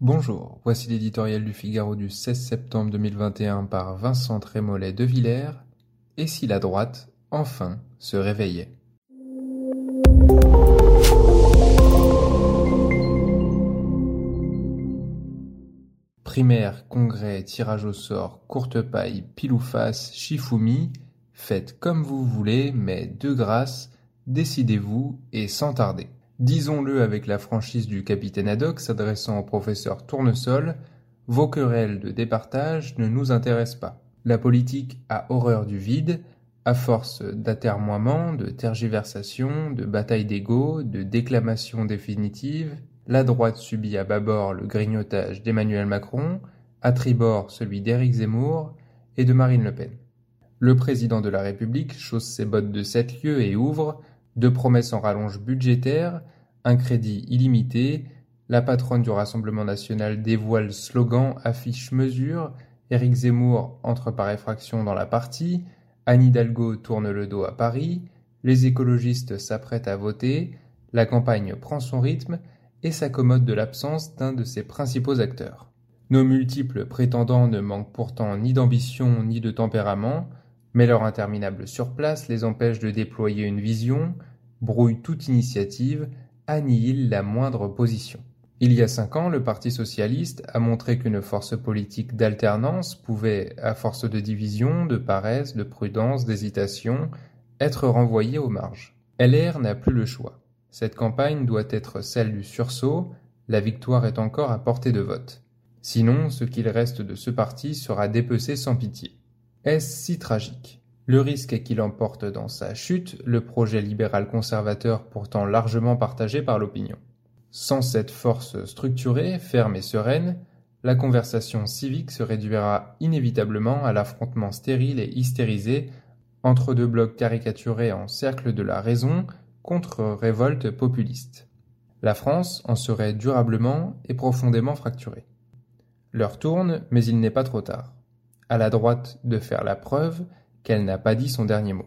Bonjour, voici l'éditorial du Figaro du 16 septembre 2021 par Vincent Trémollet de Villers. Et si la droite, enfin, se réveillait? Primaire, congrès, tirage au sort, courte paille, pile ou face, Shifumi, faites comme vous voulez, mais de grâce, décidez-vous et sans tarder. Disons-le avec la franchise du capitaine Haddock s'adressant au professeur Tournesol, vos querelles de départage ne nous intéressent pas. La politique a horreur du vide, à force d'atermoiements, de tergiversations, de batailles d'ego, de déclamations définitives, la droite subit à bâbord le grignotage d'Emmanuel Macron, à tribord celui d'Éric Zemmour et de Marine Le Pen. Le président de la République chausse ses bottes de sept lieues et ouvre, deux promesses en rallonge budgétaire, un crédit illimité, la patronne du Rassemblement national dévoile slogan, affiche mesure, Éric Zemmour entre par effraction dans la partie, Anne Hidalgo tourne le dos à Paris, les écologistes s'apprêtent à voter, la campagne prend son rythme et s'accommode de l'absence d'un de ses principaux acteurs. Nos multiples prétendants ne manquent pourtant ni d'ambition ni de tempérament, mais leur interminable surplace les empêche de déployer une vision, brouille toute initiative, annihile la moindre position. Il y a cinq ans, le Parti socialiste a montré qu'une force politique d'alternance pouvait, à force de division, de paresse, de prudence, d'hésitation, être renvoyée aux marges. LR n'a plus le choix. Cette campagne doit être celle du sursaut, la victoire est encore à portée de vote. Sinon, ce qu'il reste de ce parti sera dépecé sans pitié. Si tragique? Le risque est qu'il emporte dans sa chute le projet libéral conservateur pourtant largement partagé par l'opinion. Sans cette force structurée, ferme et sereine, la conversation civique se réduira inévitablement à l'affrontement stérile et hystérisé entre deux blocs caricaturés en cercle de la raison contre-révolte populiste. La France en serait durablement et profondément fracturée. L'heure tourne, mais il n'est pas trop tard. À la droite de faire la preuve qu'elle n'a pas dit son dernier mot.